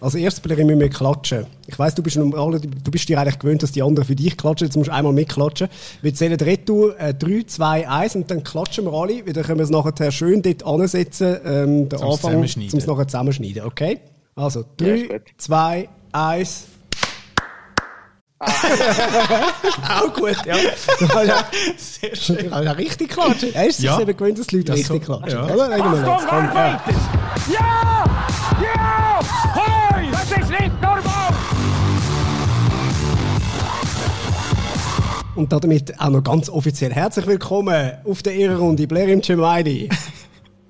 Als erstes müssen wir klatschen. Ich weiss, du bist, normal, du bist dir eigentlich gewöhnt, dass die anderen für dich klatschen. Jetzt musst du einmal mitklatschen. Wir zählen Retour äh, 3, 2, 1 und dann klatschen wir alle. Dann können wir es nachher schön dort ansetzen, ähm, den Anfang, um es nachher zusammenschneiden. Okay? Also 3, 2, 1. auch gut, ja. Sehr schön. Ja richtig klatschen. Er ist sich ja. eben gewöhnt, dass die Leute richtig so, klatschen. Ja. Oder? Achtung, Ja! Ja! Hoi! Das ist nicht normal! Und damit auch noch ganz offiziell herzlich willkommen auf der Ehrenrunde Blair im Cemaini.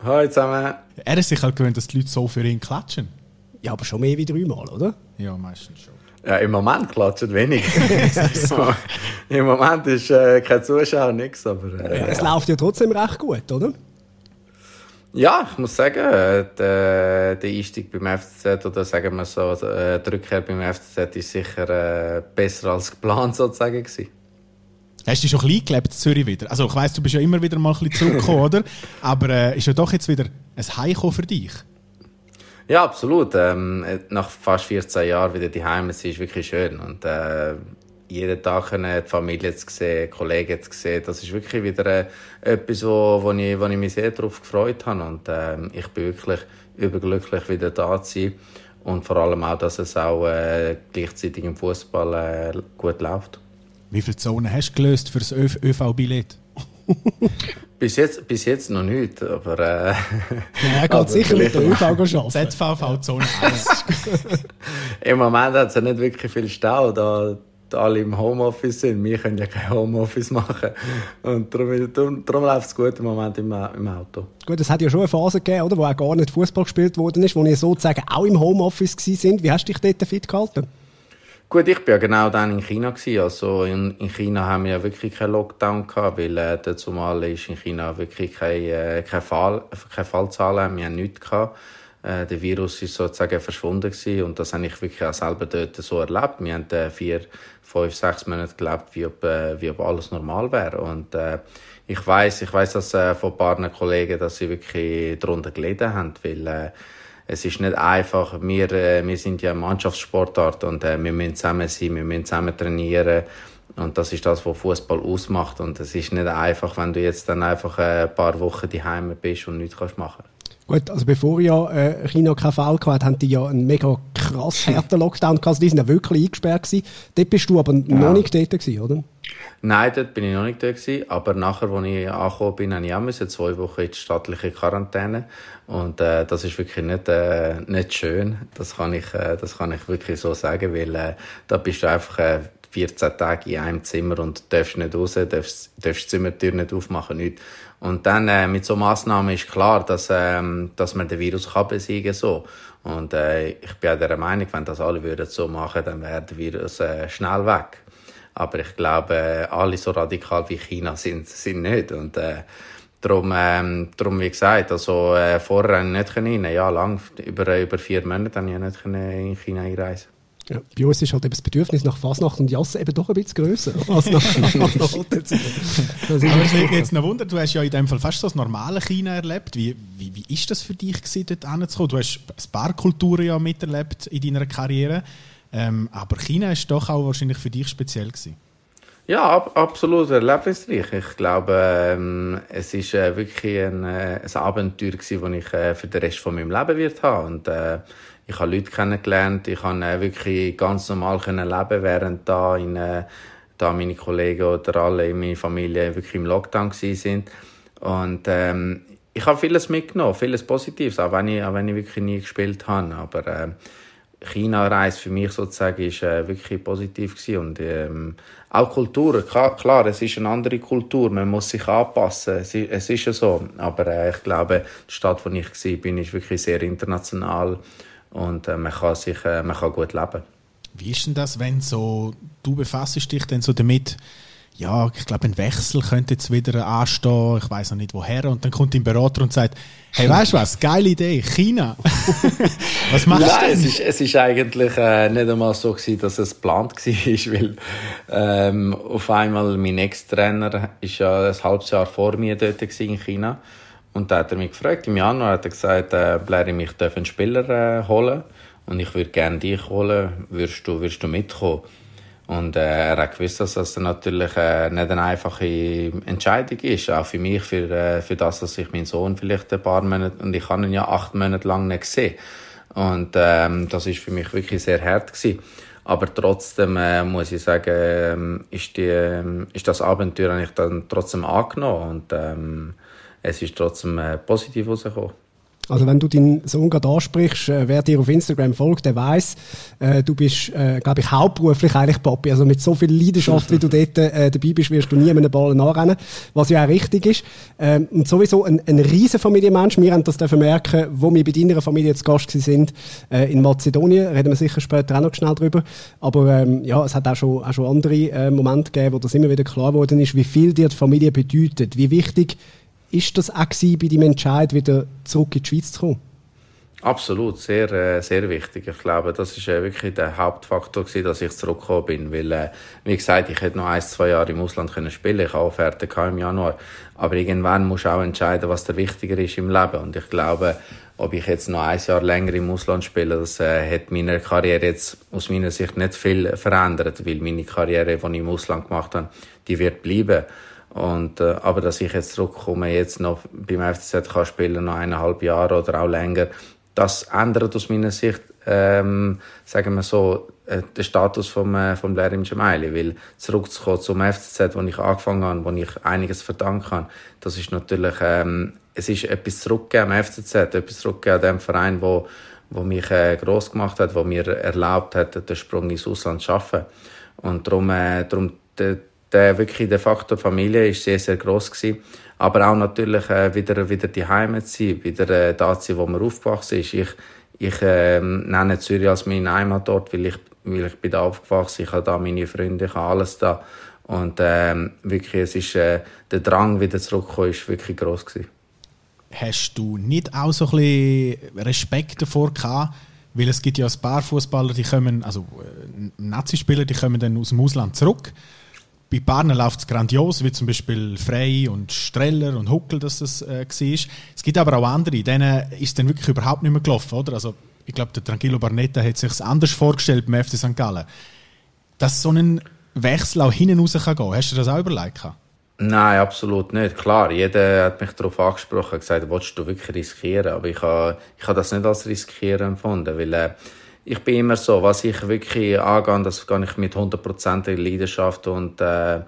Hallo zusammen. Er ist sich halt gewöhnt, dass die Leute so für ihn klatschen. Ja, aber schon mehr wie dreimal, oder? Ja, meistens schon. Ja, im Moment klatschen wenig. so. Im Moment ist äh, kein Zuschauer, nichts, aber... Äh, ja, es läuft ja trotzdem recht gut, oder? Ja, ich muss sagen, äh, der, der Einstieg beim FCZ oder sagen wir so, äh, der Rückkehr beim FCZ ist sicher äh, besser als geplant sozusagen gewesen. Hast du schon klein gelebt in Zürich wieder? Also ich weiss, du bist ja immer wieder mal ein bisschen zurückgekommen, oder? Aber äh, ist ja doch jetzt wieder ein Heimkommen für dich? Ja, absolut. Ähm, nach fast 14 Jahren wieder die Heim ist wirklich schön. Und äh, jeden Tag die Familie zu sehen, Kollegen zu sehen, das ist wirklich wieder äh, etwas, wo, wo, ich, wo ich mich sehr darauf gefreut habe. Und äh, ich bin wirklich überglücklich, wieder da zu sein. Und vor allem auch, dass es auch äh, gleichzeitig im Fußball äh, gut läuft. Wie viele Zonen hast du gelöst für das ÖV-Billett? Bis jetzt, bis jetzt noch nicht, aber... Äh, ja, er geht sicher mit der ÖV arbeiten. ZVV-Zone 1. Im Moment hat es ja nicht wirklich viel Stau, da alle im Homeoffice sind. Wir können ja kein Homeoffice machen. Und darum, darum, darum läuft es gut im Moment im, im Auto. Gut, es hat ja schon eine Phase gegeben, oder, wo auch gar nicht Fußball gespielt worden ist, wo ihr sozusagen auch im Homeoffice sind. Wie hast du dich dort fit gehalten? Gut, ich war ja genau dann in China gewesen. Also in, in China haben wir ja wirklich keinen Lockdown gehabt, weil äh, dazu mal ist in China wirklich keine, äh, keine, Fall, keine Fallzahlen, wir haben nichts gehabt. Äh, der Virus ist sozusagen verschwunden gewesen und das habe ich wirklich auch selber dort so erlebt. Wir haben äh, vier, fünf, sechs Monate gelebt, wie ob, äh, wie ob alles normal wäre und äh, ich weiß, ich weiß, dass äh, von ein paar Kollegen, dass sie wirklich darunter gelitten haben, weil äh, es ist nicht einfach. Wir, äh, wir sind ja Mannschaftssportart und äh, wir müssen zusammen sein, wir müssen zusammen trainieren. Und das ist das, was Fußball ausmacht. Und es ist nicht einfach, wenn du jetzt dann einfach äh, ein paar Wochen daheim bist und nichts kannst machen Gut, also bevor ja äh, China keinen Fall hatte, haben die ja einen mega krass harten Lockdown gehabt. Also die sind ja wirklich eingesperrt gewesen. Dort bist du aber ja. noch nicht dort gewesen, oder? Nein, dort bin ich noch nicht dort gewesen. Aber nachher, als ich angekommen bin, habe ich auch müssen, zwei Wochen in die staatliche Quarantäne. Und äh, das ist wirklich nicht, äh, nicht schön. Das kann ich, äh, das kann ich wirklich so sagen, weil äh, da bist du einfach äh, 14 Tage in einem Zimmer und darfst nicht raus, darfst, darfst die Zimmertür nicht aufmachen, nichts. Und dann äh, mit so Massnahmen ist klar, dass, ähm, dass man den Virus kann besiegen so. Und äh, ich bin auch der Meinung, wenn das alle würden so machen, dann wäre der Virus äh, schnell weg. Aber ich glaube, äh, alle so radikal wie China sind, sind nicht. Und äh, darum, ähm, darum, wie gesagt, also äh, vorher nicht können, ja lang, über, über vier Monate habe ich nicht in China einreisen ja, bei uns ist halt eben das Bedürfnis nach Fasnacht und Jasse eben doch ein bisschen grösser als nach, als nach Hotelzeit. Aber es würde jetzt noch wundern, du hast ja in dem Fall fast so das normale China erlebt. Wie, wie, wie ist das für dich gewesen, dort hinzukommen? Du hast ein paar Kulturen ja miterlebt in deiner Karriere, ähm, aber China ist doch auch wahrscheinlich für dich speziell gewesen. Ja, ab, absolut erlebnisreich. Ich glaube, ähm, es ist äh, wirklich ein, äh, ein Abenteuer gewesen, das ich äh, für den Rest von meinem Leben wird haben. Und äh, ich habe Leute kennengelernt, ich konnte äh, wirklich ganz normal leben, während da, in, äh, da meine Kollegen oder alle in meiner Familie wirklich im Lockdown sind. Und ähm, ich habe vieles mitgenommen, vieles Positives, auch wenn ich, auch wenn ich wirklich nie gespielt habe. Aber äh, China-Reise für mich sozusagen ist äh, wirklich positiv gewesen. und ähm, auch Kultur, klar, klar, es ist eine andere Kultur, man muss sich anpassen, es ist, es ist ja so, aber äh, ich glaube, die Stadt, wo ich war, bin, ist wirklich sehr international und äh, man, kann sich, äh, man kann gut leben. Wie ist denn das, wenn so, du befasst dich dann so damit, ja, ich glaube, ein Wechsel könnte jetzt wieder anstehen, ich weiß noch nicht woher, und dann kommt dein Berater und sagt, hey, weißt du was, geile Idee, China. was machst Nein, du denn? Es ist, es ist eigentlich äh, nicht einmal so gewesen, dass es geplant war, weil ähm, auf einmal mein Ex-Trainer ist ja ein halbes Jahr vor mir dort in China und da hat er mich gefragt, im Januar hat er gesagt, äh, Blair, ich darf einen Spieler äh, holen. und ich würde gerne dich holen, würdest du, würdest du mitkommen? Und äh, er hat gewusst, dass das natürlich äh, nicht eine einfache Entscheidung ist, auch für mich, für, äh, für das, dass ich meinen Sohn vielleicht ein paar Monate, und ich habe ihn ja acht Monate lang nicht gesehen. Und ähm, das ist für mich wirklich sehr hart gewesen. Aber trotzdem äh, muss ich sagen, ähm, ist, die, ähm, ist das Abenteuer eigentlich dann trotzdem angenommen und ähm, es ist trotzdem äh, positiv rausgekommen. Also wenn du deinen Sohn gerade ansprichst, äh, wer dir auf Instagram folgt, der weiß, äh, du bist, äh, glaube ich, hauptberuflich eigentlich Papi. Also mit so viel Leidenschaft, wie du dort äh, dabei bist, wirst du nie mit einem Ball nachrennen, was ja auch richtig ist. Ähm, und sowieso ein, ein riesen Familienmensch. Wir haben das dürfen merken, wo wir bei deiner Familie zu Gast sind äh, in Mazedonien. Reden wir sicher später auch noch schnell drüber. Aber ähm, ja, es hat auch schon, auch schon andere äh, Momente gegeben, wo das immer wieder klar geworden ist, wie viel dir die Familie bedeutet, wie wichtig ist das auch bei deinem Entscheid, wieder zurück in die Schweiz zu kommen? Absolut, sehr, äh, sehr wichtig. Ich glaube, das ist äh, wirklich der Hauptfaktor gewesen, dass ich zurückgekommen bin, weil, äh, wie gesagt, ich hätte noch ein, zwei Jahre im Ausland können spielen. Ich habe Offerte im Januar. Aber irgendwann musst du auch entscheiden, was der wichtiger ist im Leben. Und ich glaube, ob ich jetzt noch ein Jahr länger im Ausland spiele, das äh, hat meine Karriere jetzt aus meiner Sicht nicht viel verändert, weil meine Karriere, die ich im Ausland gemacht habe, die wird bleiben. Und, äh, aber dass ich jetzt zurückkomme, jetzt noch beim FCZ kann spielen, noch eineinhalb Jahre oder auch länger, das ändert aus meiner Sicht, ähm, sagen wir so, äh, den Status vom, äh, vom Lerim Gemaili. Weil zurückzukommen zum FCZ, wo ich angefangen habe, wo ich einiges verdanken kann, das ist natürlich, ähm, es ist etwas zurückgegeben am FCZ, etwas zurückgegeben an dem Verein, wo, wo mich äh, groß gemacht hat, wo mir erlaubt hat, den Sprung ins Ausland zu schaffen. Und darum, äh, darum der wirklich der Faktor Familie ist sehr sehr groß gewesen. aber auch natürlich äh, wieder wieder die Heimat sein wieder äh, da sein wo man aufgewachsen ist. Ich ich äh, nenne Zürich als meine Heimat dort weil ich weil ich bin da aufgewachsen. Ich habe da meine Freunde ich habe alles da. Und äh, wirklich es ist äh, der Drang wieder zurückzukommen ist wirklich groß gewesen. Hast du nicht auch so ein bisschen Respekt davor gehabt, weil es gibt ja ein paar Fußballer, die kommen, also äh, Nazi-Spieler, die kommen dann aus dem Ausland zurück bei Barnen läuft es grandios, wie zum Beispiel Frey und Streller und Huckel, dass das äh, war. Es gibt aber auch andere, denen ist dann wirklich überhaupt nicht mehr gelaufen, oder? Also, ich glaube, der Tranquillo Barnetta hat sich anders vorgestellt beim FC St. Gallen. Dass so ein Wechsel auch hinten raus kann gehen. Hast du das auch überlegt? Nein, absolut nicht. Klar, jeder hat mich darauf angesprochen und gesagt, willst du wirklich riskieren? Aber ich habe, ich habe das nicht als riskieren empfunden, weil äh, ich bin immer so, was ich wirklich angehe, das gehe ich mit hundertprozentiger Leidenschaft und äh,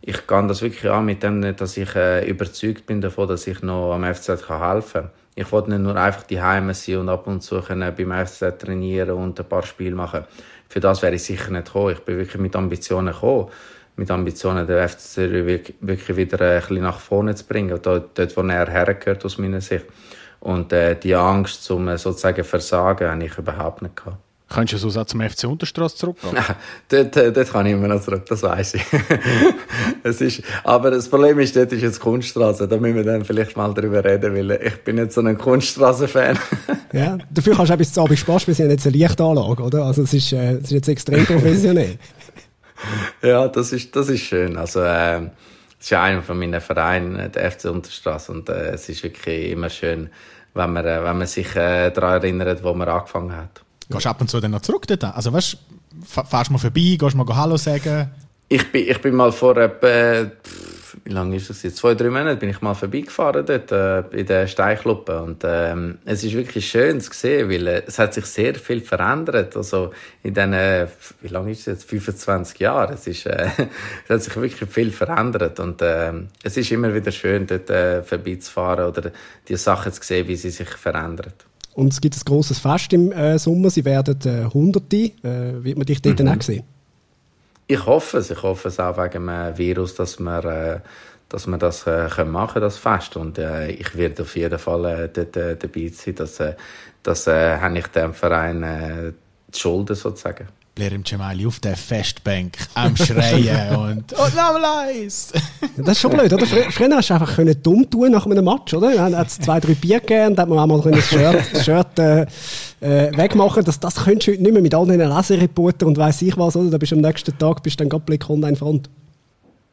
ich gehe das wirklich an mit dem, dass ich äh, überzeugt bin davon, dass ich noch am FZ kann helfen kann. Ich wollte nicht nur einfach die Heime sein und ab und zu können beim FZ trainieren und ein paar Spiele machen. Für das wäre ich sicher nicht gekommen. Ich bin wirklich mit Ambitionen gekommen. Mit Ambitionen, den FC wirklich wieder ein bisschen nach vorne zu bringen. Dort, dort wo er hergehört, aus meiner Sicht. Und äh, die Angst zum äh, sozusagen Versagen habe ich überhaupt nicht gehabt. Kannst du so also zum FC Unterstrasse zurückgehen? Nein, dort, äh, dort kann ich immer noch zurück, das weiß ich. es ist, aber das Problem ist, dort ist jetzt Kunststraße. Da müssen wir dann vielleicht mal drüber reden, weil ich bin nicht so ein Kunststraße-Fan. ja, dafür kannst du auch bis zu Abend Spaß, wir sind jetzt eine Lichtanlage, oder? Also es ist, äh, es ist jetzt extrem professionell. ja, das ist, das ist schön. Also, äh, es ist einer von meinen Vereinen, der FC Unterstraße, und äh, es ist wirklich immer schön, wenn man, äh, wenn man sich äh, daran erinnert, wo man angefangen hat. Gehst du ab und zu dann noch zurück dort? Also weißt, fährst du mal vorbei, gehst mal Hallo sagen? Ich bin, ich bin mal vor etwa, wie lange ist das jetzt? Zwei, drei Monate bin ich mal vorbeigefahren dort, äh, in der Steinkluppe. Und, ähm, es ist wirklich schön zu sehen, weil äh, es hat sich sehr viel verändert. Also, in diesen, wie lange ist es jetzt? 25 Jahren. Es ist, äh, es hat sich wirklich viel verändert. Und, äh, es ist immer wieder schön, dort äh, vorbeizufahren oder die Sachen zu sehen, wie sie sich verändern. Und es gibt ein grosses Fest im äh, Sommer. Sie werden äh, Hunderte. Äh, wird man dich dort mhm. auch sehen? Ich hoffe es. Ich hoffe es auch wegen dem Virus, dass wir, äh, dass wir das äh, können machen das Fest. Und äh, ich werde auf jeden Fall äh, dort äh, dabei sein. Das, äh, das äh, habe ich dem Verein äh, die Schulden sozusagen. Blair im Cemali auf der Festbank am Schreien und «Und Eis!» Das ist schon blöd, oder? Früher hast du einfach können dumm tun nach einem Match, oder? Dann hat es zwei, drei Bier gegeben und dann hat man auch mal das Shirt, Shirt äh, äh, wegmachen das, das könntest du heute nicht mehr mit all den Lesereportern und weiss ich was, oder? Da bist du am nächsten Tag bist dann gerade Blick Online Front.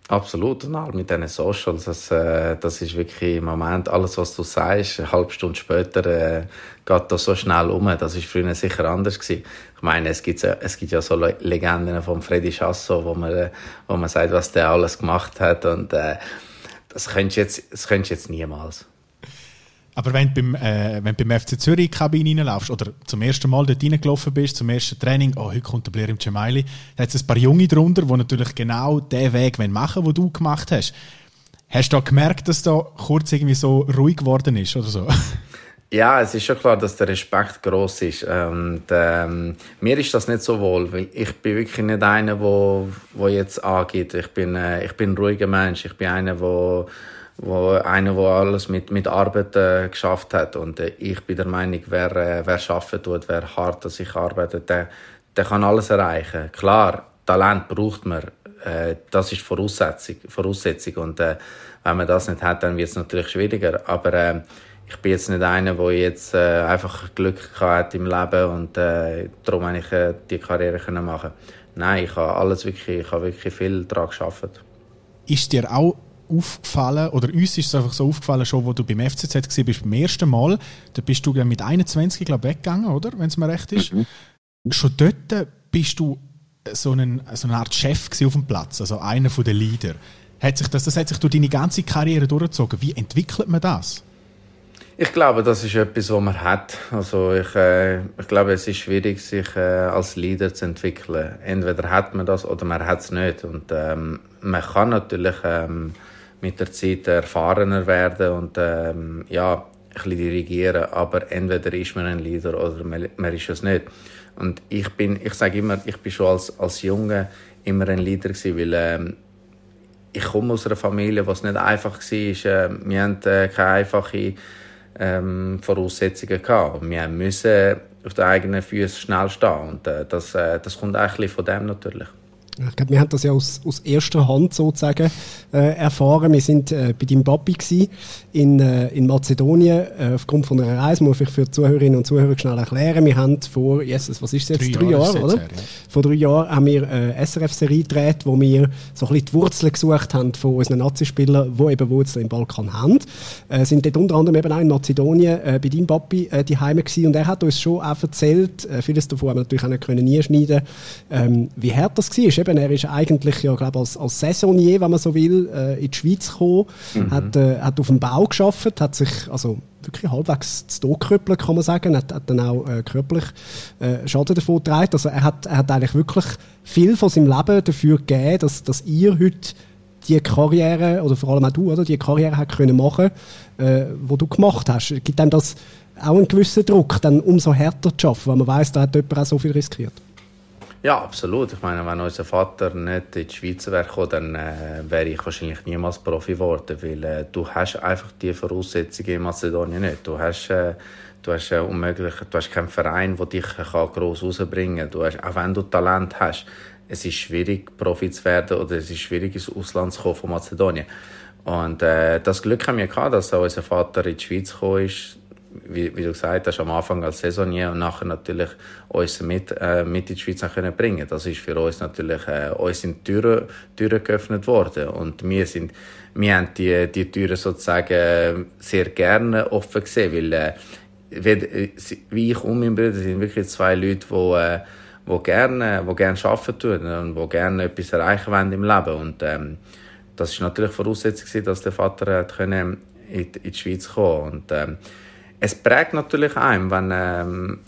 Absolut, und auch mit diesen Socials, das, äh, das ist wirklich im Moment alles, was du sagst, eine halbe Stunde später äh, geht das so schnell um. Das ist früher sicher anders gewesen. Ich meine, es gibt, es gibt ja so Legenden von Freddy Chasso, wo man, wo man sagt, was der alles gemacht hat und äh, das könntest du jetzt, das könntest du jetzt niemals. Aber wenn du beim, äh, wenn du beim FC Zürich Kabine reinlaufst oder zum ersten Mal dort reingelaufen bist, zum ersten Training, oh, heute kommt der Blair im Gemaili, da hat es ein paar Junge drunter, die natürlich genau den Weg machen wollen, den du gemacht hast. Hast du da gemerkt, dass da kurz irgendwie so ruhig geworden ist oder so? Ja, es ist schon klar, dass der Respekt groß ist. Und ähm, mir ist das nicht so wohl, weil ich bin wirklich nicht einer, wo, wo jetzt angeht. Ich bin, äh, ich bin ein ruhiger Mensch. Ich bin einer, wo wo einer, der alles mit, mit Arbeit äh, geschafft hat. Und äh, ich bin der Meinung, wer, äh, wer arbeiten tut, wer hart an sich arbeitet, der, der kann alles erreichen. Klar, Talent braucht man. Äh, das ist Voraussetzung. Voraussetzung. Und äh, wenn man das nicht hat, dann wird es natürlich schwieriger. Aber äh, ich bin jetzt nicht einer, der jetzt äh, einfach Glück hat im Leben und äh, darum habe ich äh, die Karriere können machen. Nein, ich habe alles wirklich, ich habe wirklich viel daran geschafft. Ist dir auch aufgefallen, oder uns ist es einfach so aufgefallen, schon wo du beim FCZ warst, bist beim ersten Mal, da bist du mit 21, glaube ich, weggegangen, oder? Wenn es mir recht ist. Mhm. Schon dort bist du so, einen, so eine Art Chef auf dem Platz, also einer der Leader. Hat sich das, das hat sich durch deine ganze Karriere durchgezogen. Wie entwickelt man das? Ich glaube, das ist etwas, was man hat. Also ich, äh, ich glaube, es ist schwierig, sich äh, als Leader zu entwickeln. Entweder hat man das oder man hat es nicht. Und ähm, man kann natürlich ähm, mit der Zeit erfahrener werden und ähm, ja, ein bisschen dirigieren, aber entweder ist man ein Leader oder man, ist es nicht. Und ich bin, ich sage immer, ich bin schon als, als Junge immer ein Leader gewesen, weil ähm, ich komme aus einer Familie, was nicht einfach war. Äh, wir hatten äh, keine einfachen ähm, Voraussetzungen gehabt. Wir müssen auf den eigenen Füßen schnell stehen. Und äh, das, äh, das kommt eigentlich von dem natürlich. Ich glaube, wir haben das ja aus, aus erster Hand sozusagen äh, erfahren. Wir sind äh, bei deinem Papi in, äh, in Mazedonien äh, aufgrund von einer Reise. Muss ich für die Zuhörerinnen und Zuhörer schnell erklären. Wir haben vor, Jesus, was ist es jetzt? Drei, drei Jahre, Jahre oder? Her, ja. Vor drei Jahren haben wir eine äh, SRF-Serie gedreht, wo wir so ein bisschen die Wurzeln gesucht haben von unseren Nazispielern, die eben Wurzeln im Balkan haben. Äh, sind dort unter anderem eben auch in Mazedonien bei deinem Papi die Heime gewesen. und er hat uns schon auch erzählt, äh, vieles davon haben wir natürlich auch nicht können nie schneiden, ähm, wie hart das war eben, er ist eigentlich ja, glaube als, als Saisonier, wenn man so will, äh, in die Schweiz gekommen, mhm. hat, äh, hat auf dem Bau geschafft, hat sich also wirklich halbwegs zu Tod gekrüppelt, kann man sagen, hat, hat dann auch äh, körperlich äh, Schaden davon getragen. Also er hat, er hat eigentlich wirklich viel von seinem Leben dafür gegeben, dass, dass ihr heute die Karriere, oder vor allem auch du, oder, die Karriere hat können machen, äh, wo du gemacht hast. Gibt einem das auch einen gewissen Druck, dann umso härter zu arbeiten, weil man weiß, da hat jemand auch so viel riskiert? Ja, absolut. Ich meine, wenn unser Vater nicht in die Schweiz wäre gekommen, dann äh, wäre ich wahrscheinlich niemals Profi geworden, weil äh, du hast einfach die Voraussetzungen in Mazedonien nicht. Du hast, äh, du hast äh, unmöglich, du hast keinen Verein, der dich kann gross rausbringen kann. auch wenn du Talent hast, es ist schwierig, Profi zu werden oder es ist schwierig, ins Ausland zu kommen von Mazedonien. Und äh, das Glück haben wir gehabt, dass unser Vater in die Schweiz gekommen ist, wie, wie, du gesagt hast, am Anfang als Saisonier und nachher natürlich uns mit, äh, mit in die Schweiz können bringen. Das ist für uns natürlich, äh, uns sind Türen, Türen geöffnet worden. Und wir sind, wir haben die, die Türen sozusagen sehr gerne offen gesehen, weil, äh, wie, wie ich und mein Bruder sind wirklich zwei Leute, die, äh, wo gerne, wo gerne arbeiten tun und wo gerne etwas erreichen wollen im Leben. Und, ähm, das ist natürlich Voraussetzung dass der Vater hat können in, in die Schweiz kommen. Und, ähm, es prägt natürlich einem, wenn, ähm,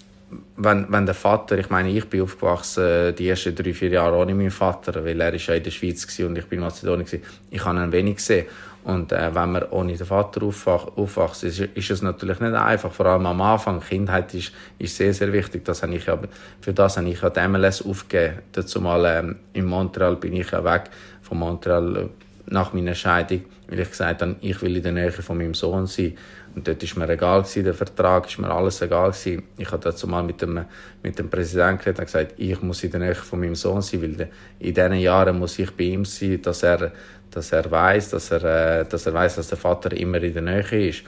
wenn, wenn der Vater, ich meine, ich bin aufgewachsen die ersten drei, vier Jahre ohne meinen Vater, weil er ist ja in der Schweiz war und ich bin in Mazedonien. Ich habe ihn wenig gesehen. Und äh, wenn man ohne den Vater aufwachst, ist, ist es natürlich nicht einfach. Vor allem am Anfang, Kindheit ist, ist sehr, sehr wichtig. Das habe ich ja, für das habe ich ja die MLS aufgegeben. Dazu mal ähm, in Montreal bin ich ja weg von Montreal äh, nach meiner Scheidung, weil ich gesagt habe, ich will in der Nähe von meinem Sohn sein. Und dort ist mir egal gewesen, der Vertrag ist mir alles egal gewesen. Ich habe dazu mal mit dem, mit dem Präsidenten geredet und gesagt, ich muss in der Nähe von meinem Sohn sein, weil in diesen Jahren muss ich bei ihm sein, dass er, dass er weiß, dass er, äh, dass er weiß, dass der Vater immer in der Nähe ist.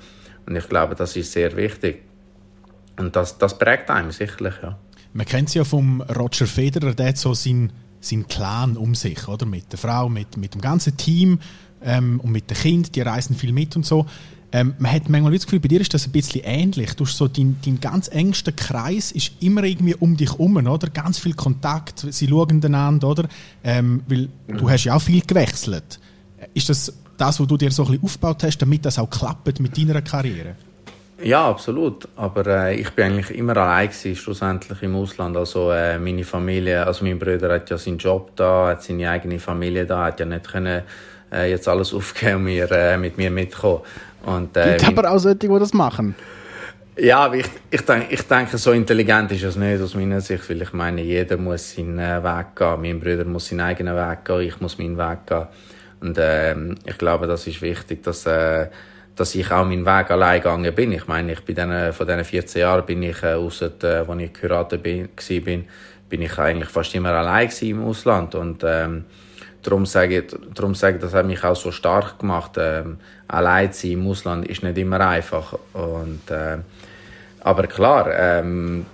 Und ich glaube, das ist sehr wichtig. Und das, das prägt einem sicherlich, ja. Man kennt es ja vom Roger Federer, der hat so seinen seinen Clan um sich, oder? Mit der Frau, mit, mit dem ganzen Team ähm, und mit den Kindern, die reisen viel mit und so. Ähm, man hat manchmal das Gefühl, bei dir ist das ein bisschen ähnlich. Du hast so dein, dein ganz engster Kreis ist immer irgendwie um dich herum, oder? Ganz viel Kontakt, sie schauen einander, oder? Ähm, weil du hast ja auch viel gewechselt. Ist das das, was du dir so ein bisschen aufgebaut hast, damit das auch klappt mit deiner Karriere? Ja, absolut. Aber äh, ich bin eigentlich immer allein gewesen, schlussendlich im Ausland. Also äh, meine Familie, also mein Bruder hat ja seinen Job da, hat seine eigene Familie da, hat ja nicht können äh, jetzt alles aufgeben und mir, äh, mit mir mitkommen. Und, äh, Gibt aber auch solche, die das machen. Ja, aber ich, ich, denke, ich denke, so intelligent ist es nicht aus meiner Sicht, weil ich meine, jeder muss seinen äh, Weg gehen. Mein Bruder muss seinen eigenen Weg gehen, ich muss meinen Weg gehen. Und äh, ich glaube, das ist wichtig, dass, äh, dass ich auch meinen Weg allein gegangen bin. Ich meine, ich bin dann, von diesen 14 Jahren bin ich, äh, ausser, äh, als ich geheiratet bin, bin, bin ich eigentlich fast immer allein im Ausland. Und ähm, darum sage ich, darum sage ich, das hat mich auch so stark gemacht. Ähm, allein zu sein im Ausland ist nicht immer einfach. Und, äh, aber klar, ähm,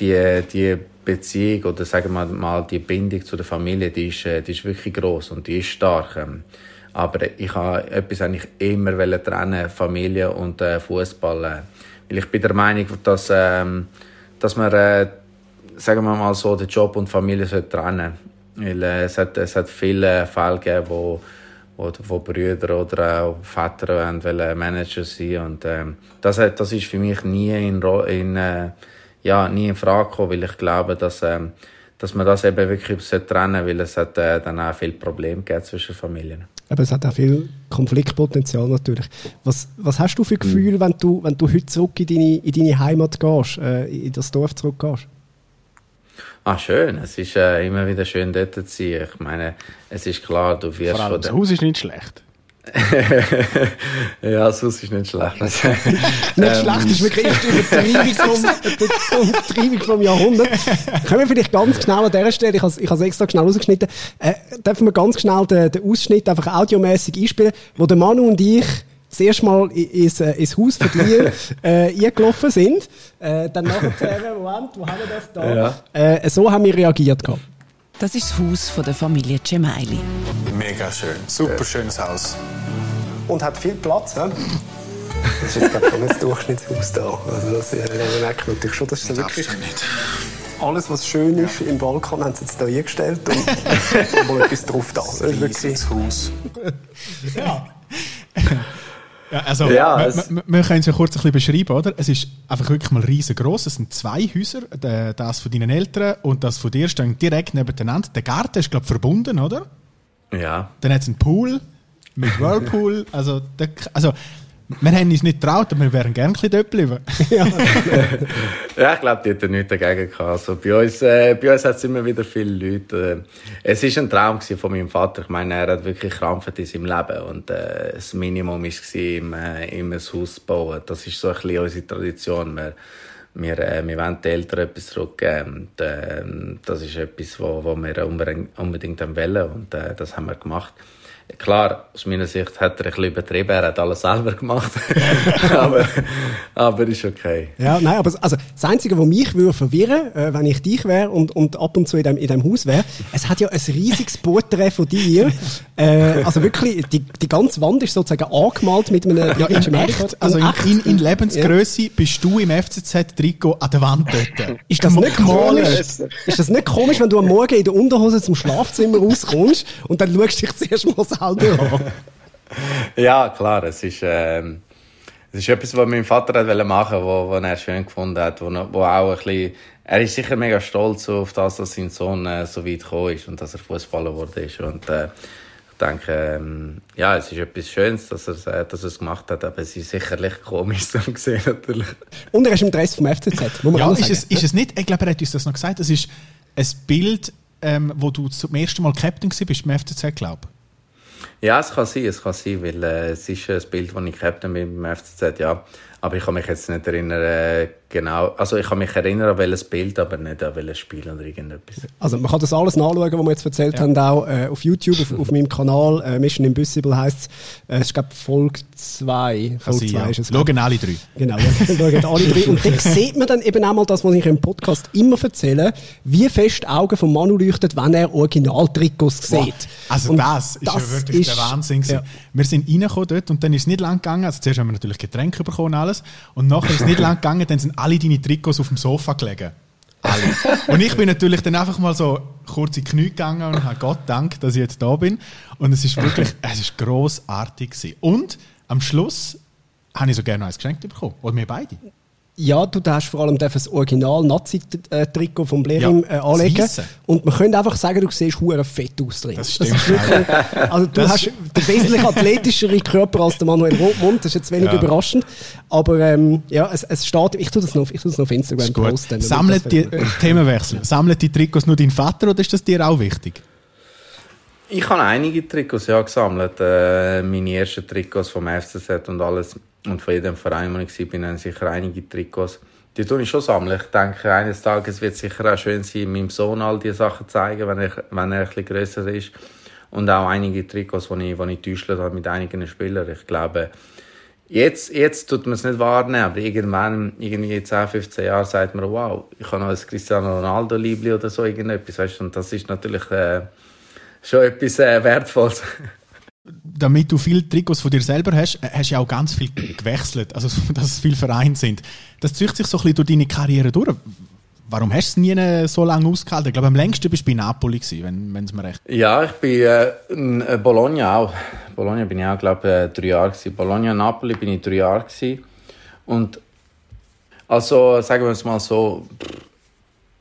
die, die Beziehung oder sagen wir mal die Bindung zu der Familie, die ist, äh, die ist wirklich groß und die ist stark. Ähm, aber ich habe etwas eigentlich immer trennen, Familie und äh, Fußball, äh, weil ich bin der Meinung, dass ähm, dass man äh, sagen wir mal so den Job und Familie trennen weil äh, es hat es hat viele Fälle gegeben, wo wo, wo Brüder oder auch Väter wollen Manager sein und ähm, das hat das ist für mich nie in, in äh, ja, nie in Frage gekommen, weil ich glaube, dass, ähm, dass man das eben wirklich trennen sollte, weil es hat äh, dann auch viele Probleme gegeben zwischen Familien. Aber es hat auch viel Konfliktpotenzial natürlich. Was, was hast du für Gefühl, mhm. wenn du, wenn du heute zurück in deine, in deine Heimat gehst, äh, in das Dorf zurückgehst? Ah, schön. Es ist äh, immer wieder schön dort zu sein. Ich meine, es ist klar, du wirst Vor allem, das Haus ist nicht schlecht. ja, sonst ist nicht schlecht. nicht schlecht ist wirklich die Übertreibung vom, vom Jahrhundert. Können wir vielleicht ganz schnell an dieser Stelle, ich habe es extra schnell rausgeschnitten, äh, dürfen wir ganz schnell den, den Ausschnitt einfach audiomäßig einspielen, wo der Manu und ich das erste Mal ins, äh, ins Haus von dir äh, eingelaufen sind. Äh, dann nachher, Moment, wo haben wir das da? Ja. Äh, so haben wir reagiert. Gehabt. Das ist das Haus von der Familie Gemelli. Mega schön. Super schönes Haus. Und hat viel Platz, ja? Das ist jetzt gerade nicht das Durchschnittshaus da. Also das merkt man natürlich schon, dass es wirklich... Nicht. Alles, was schön ist im Balkon, haben sie jetzt hier eingestellt und mal etwas drauf da. Das ist wirklich... Haus. ja. Ja, also, ja, wir, können es ja kurz ein bisschen beschreiben, oder? Es ist einfach wirklich mal riesengroß. Es sind zwei Häuser, das von deinen Eltern und das von dir stehen direkt nebeneinander. Der Garten ist, glaube ich, verbunden, oder? Ja. Dann hat es einen Pool mit Whirlpool. Also, der, also wir haben uns nicht getraut, aber wir wären gerne ein dort geblieben. ja. ich glaube, die hätten nichts dagegen gehabt. Also bei uns, äh, uns hat es immer wieder viele Leute. Äh, es war ein Traum von meinem Vater. Ich meine, er hat wirklich krampft in seinem Leben. Und äh, das Minimum war, ihm, äh, ein Haus zu bauen. Das ist so ein bisschen unsere Tradition. Wir, wir, äh, wir wollen den Eltern etwas zurückgeben. Und, äh, das ist etwas, was wir unbedingt, unbedingt wollen. Und äh, das haben wir gemacht. Klar, aus meiner Sicht hat er ein bisschen übertrieben, er hat alles selber gemacht. aber, aber ist okay. Ja, nein, aber also, das Einzige, was mich würde verwirren, äh, wenn ich dich wäre und, und ab und zu in dem, in dem Haus wäre, es hat ja ein riesiges Porträt von dir. Äh, also wirklich, die, die ganze Wand ist sozusagen angemalt mit einem ja, in echt, Also in, in, in Lebensgröße ja. bist du im FCZ-Trikot an der Wand dort. Ist das nicht komisch? Ist das nicht komisch, wenn du am Morgen in der Unterhose zum Schlafzimmer rauskommst und dann schaust du dich zuerst mal an. ja, klar, es ist, ähm, es ist etwas, was mein Vater wollte machen, wo, wo er schön gefunden hat, wo, wo auch ein bisschen, er ist sicher mega stolz auf das, dass sein Sohn äh, so weit gekommen ist und dass er Fußballer geworden ist und äh, ich denke, ähm, ja, es ist etwas Schönes, dass er, äh, dass es gemacht hat, aber es ist sicherlich komisch zu sehen, natürlich. Und er ist im Dress vom FCZ, muss man ja, ist es, ist es nicht, ich glaube, er hat uns das noch gesagt, es ist ein Bild, ähm, wo du zum ersten Mal Captain bist beim FCZ, glaube ich. Ja, es kann sein, es kann sein, weil äh, es ist ein Bild, das ich Captain bin beim FCZ, ja. Aber ich kann mich jetzt nicht erinnern, äh, genau. Also ich kann mich erinnern an welches Bild, aber nicht an welches Spiel oder irgendetwas. Also man kann das alles nachschauen, was wir jetzt erzählt haben, auch äh, auf YouTube, auf, auf meinem Kanal. Äh, Mission Impossible heisst es. Äh, es ist, glaube Folge 2. Kann Folge sein, ja. ist es. glaub Schauen alle drei. Genau, schauen alle drei. Und dann sieht man dann eben auch mal das, was ich im Podcast immer erzähle, wie fest die Augen von Manu leuchten, wenn er Originaltrikots sieht. Also Und das ist ja wirklich ist- der Wahnsinn. Ja. Wir sind reingekommen dort und dann ist es nicht lang gegangen. Also zuerst haben wir natürlich Getränke bekommen und alles. Und nachher ist es nicht lang gegangen, dann sind alle deine Trikots auf dem Sofa gelegen. Alle. Und ich bin natürlich dann einfach mal so kurz in die Knie gegangen und habe Gott Dank, dass ich jetzt da bin. Und es ist wirklich, es ist grossartig gewesen. Und am Schluss habe ich so gerne noch eins geschenkt bekommen. Oder wir beide. Ja, du darfst vor allem das Original Nazi-Trikot vom Blerim Ja, äh, anlegen. das. Und man könnte einfach sagen, du siehst hure fett aus drin. Das stimmt. ist wirklich, also du Das- hast den wesentlich athletischere Körper als der Manuel Rothmund. Das ist jetzt wenig Ja. überraschend. Aber ähm, ja, es, es steht, ich tue das noch, ich tue das noch auf Instagram posten. Sammelt das- die, Themenwechsel. Sammelt die Trikots nur dein Vater oder ist das dir auch wichtig? Ich habe einige Trikots ja, gesammelt. Äh, meine ersten Trikots vom FCZ und alles. Und von jedem Verein, wo ich war, haben sicher einige Trikots. Die tue ich schon sammeln. Ich denke, eines Tages wird es sicher auch schön sein, meinem Sohn all diese Sachen zeigen, wenn er, wenn er bisschen grösser ist. Und auch einige Trikots, die ich, die ich getäuscht habe mit einigen Spielern. Ich glaube, Jetzt, jetzt tut man es nicht wahrnehmen, aber irgendwann, irgendwie in 10, 15 Jahren, sagt man, wow, ich habe noch ein Cristiano Ronaldo-Liebli oder so, irgendetwas, weißt und das ist natürlich äh, schon etwas äh, Wertvolles. Damit du viele Trikots von dir selber hast, äh, hast du ja auch ganz viel gewechselt, also dass es viele Vereine sind. Das zieht sich so ein bisschen durch deine Karriere durch. Warum hast du es nie so lange ausgehalten? Ich glaube, am längsten bist du bei Napoli gewesen, wenn es mir recht. Ja, ich bin äh, in äh, Bologna auch. Bologna bin ich auch, glaube äh, drei Jahre gewesen. Bologna, Napoli bin ich drei Jahre gewesen. Und also, sagen wir es mal so,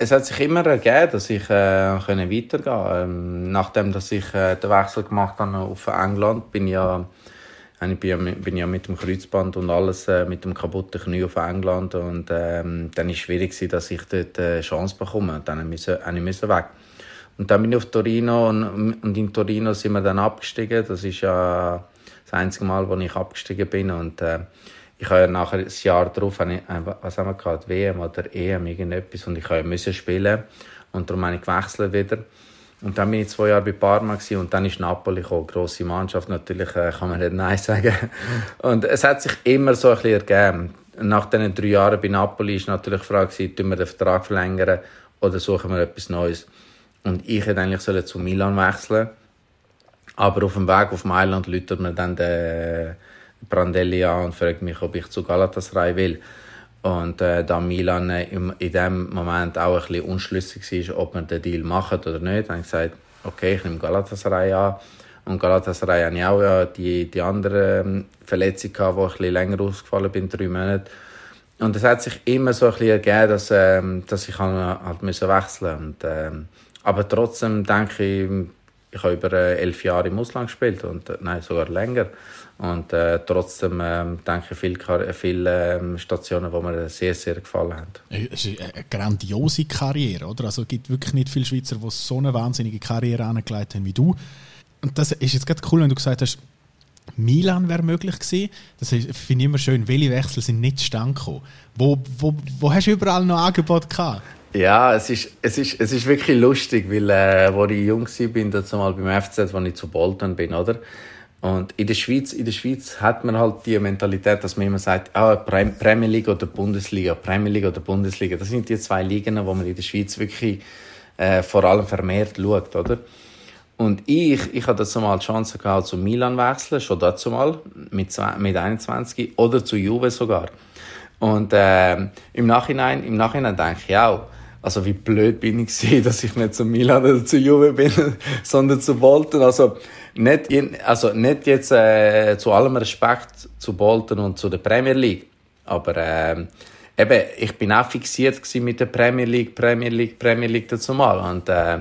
es hat sich immer ergeben, dass ich äh, können weitergehen ähm, Nachdem dass ich äh, den Wechsel gemacht habe auf England, bin ich ja, ich bin ja, mit- bin ja mit dem Kreuzband und alles äh, mit dem kaputten Knie auf England und ähm, dann ist es schwierig gewesen, dass ich dort äh, eine Chance bekomme. Dann musste ich müssen weg. Und dann bin ich auf Torino und, und in Torino sind wir dann abgestiegen. Das ist ja das einzige Mal, wo ich abgestiegen bin und äh, ich habe ja nachher ein Jahr darauf, äh, was haben wir gehabt, WM oder EM, irgendetwas, und ich habe ja müssen spielen und darum habe ich gewechselt wieder. Und dann bin ich zwei Jahre bei Parma gewesen, und dann ist Napoli gekommen, grosse Mannschaft, natürlich äh, kann man nicht Nein sagen. Und es hat sich immer so ein bisschen ergeben. Nach diesen drei Jahren bei Napoli ist natürlich die Frage tun wir den Vertrag verlängern oder suchen wir etwas Neues. Und ich hätte eigentlich sollen zu Milan wechseln aber auf dem Weg auf Mailand läutet mir dann der Brandelli an und fragt mich, ob ich zu Galatasaray will. Und äh, da Milan äh, im, in dem Moment auch ein bisschen unschlüssig war, ob wir den Deal machen oder nicht, habe ich gesagt, okay, ich nehme Galatasaray an. Und Galatasaray hatte ich auch ja, die, die andere ähm, Verletzung, gehabt, wo ich ein bisschen länger ausgefallen bin, drei Monate. Und es hat sich immer so ein bisschen ergeben, dass, ähm, dass ich halt, halt müssen wechseln und ähm, Aber trotzdem denke ich, ich habe über äh, elf Jahre im Ausland gespielt und äh, nein, sogar länger. Und äh, trotzdem ähm, denke ich viele viele ähm, Stationen, die mir sehr, sehr gefallen haben. Es ist eine grandiose Karriere, oder? Also es gibt wirklich nicht viele Schweizer, die so eine wahnsinnige Karriere angelegt haben wie du. Und das ist jetzt gerade cool, wenn du gesagt hast, Milan wäre möglich gewesen. Das finde ich immer schön. Welche Wechsel sind nicht zustande gekommen? Wo, wo, wo hast du überall noch Angebot gehabt? Ja, es ist, es ist, es ist wirklich lustig, weil, äh, wo ich jung war, bin, dazu mal beim FZ, wo ich zu Bolton bin, oder? Und in der Schweiz, in der Schweiz hat man halt die Mentalität, dass man immer sagt, ah, Prem- Premier League oder Bundesliga, Premier League oder Bundesliga. Das sind die zwei Ligen, wo man in der Schweiz wirklich, äh, vor allem vermehrt schaut, oder? Und ich, ich hatte dazu mal die Chance gehabt, zu Milan wechseln, schon dazu mal, mit, mit 21, oder zu Juve sogar. Und ähm, im Nachhinein, im Nachhinein denke ich auch, also wie blöd bin ich gewesen, dass ich nicht zu Milan oder zu Juve bin, sondern zu Bolton. Also nicht, in, also nicht jetzt äh, zu allem Respekt zu Bolton und zu der Premier League, aber ähm, eben, ich bin auch fixiert mit der Premier League, Premier League, Premier League dazu mal. Und äh,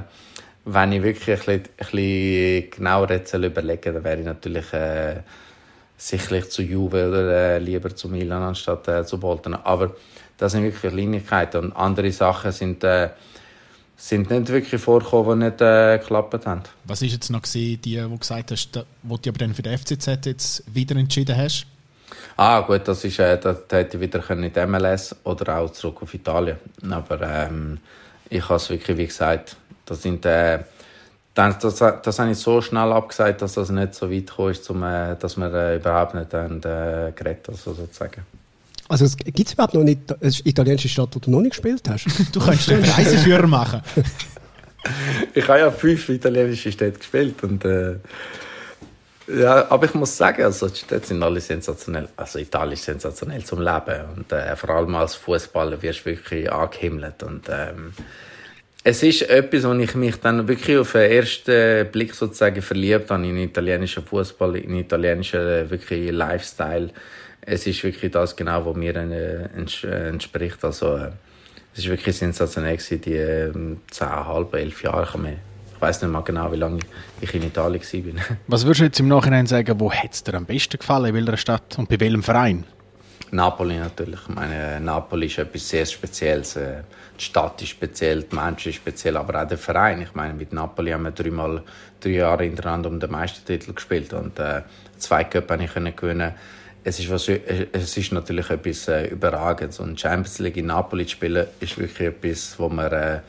wenn ich wirklich ein bisschen, ein bisschen genauer jetzt überlege, dann wäre ich natürlich äh, sicherlich zu Juve oder äh, lieber zu Milan anstatt äh, zu Bolton. Aber das sind wirklich Kleinigkeiten. Und andere Sachen sind, äh, sind nicht wirklich vorgekommen, die nicht äh, geklappt haben. Was ist jetzt noch gewesen, die, wo du gesagt hast, da, wo du aber dann für den FCZ jetzt wieder entschieden hast? Ah, gut, das ist, äh, das hätte ich wieder können in die MLS oder auch zurück auf Italien. Aber ähm, ich habe es wirklich, wie gesagt, das sind, äh, das, das, das habe ich so schnell abgesagt, dass das nicht so weit gekommen ist, zum, äh, dass wir äh, überhaupt nicht haben, äh, geredet also sozusagen. Also gibt es überhaupt noch eine Ita- eine italienische Stadt, wo du noch nicht gespielt hast? Du könntest einen Reiseführer machen. Ich habe ja fünf italienische Städte gespielt und äh, ja, aber ich muss sagen, also die Städte sind alle sensationell. Also Italien ist sensationell zum Leben und äh, vor allem als Fußballer wirst du wirklich angehimmelt und ähm, es ist etwas, wo ich mich dann wirklich auf den ersten Blick sozusagen verliebt habe in italienischen Fußball, in italienischen äh, wirklich Lifestyle. Es ist wirklich das genau, was mir äh, äh, entspricht. Also äh, es ist wirklich sensationell gewesen, die äh, zehn, halb, elf Jahre. Ich, mehr. ich weiß nicht mal genau, wie lange ich in Italien war. Was würdest du jetzt im Nachhinein sagen, wo hat es dir am besten gefallen, in welcher Stadt und bei welchem Verein? Napoli natürlich. Ich meine, Napoli ist etwas sehr Spezielles. Die Stadt ist speziell, die Menschen sind speziell, aber auch der Verein. Ich meine, mit Napoli haben wir dreimal, drei Jahre hintereinander um den Meistertitel gespielt und äh, zwei Cup habe ich können gewinnen. Es ist, was, es ist natürlich etwas äh, Überragendes und Champions League in Napoli zu spielen ist wirklich etwas, wo man äh,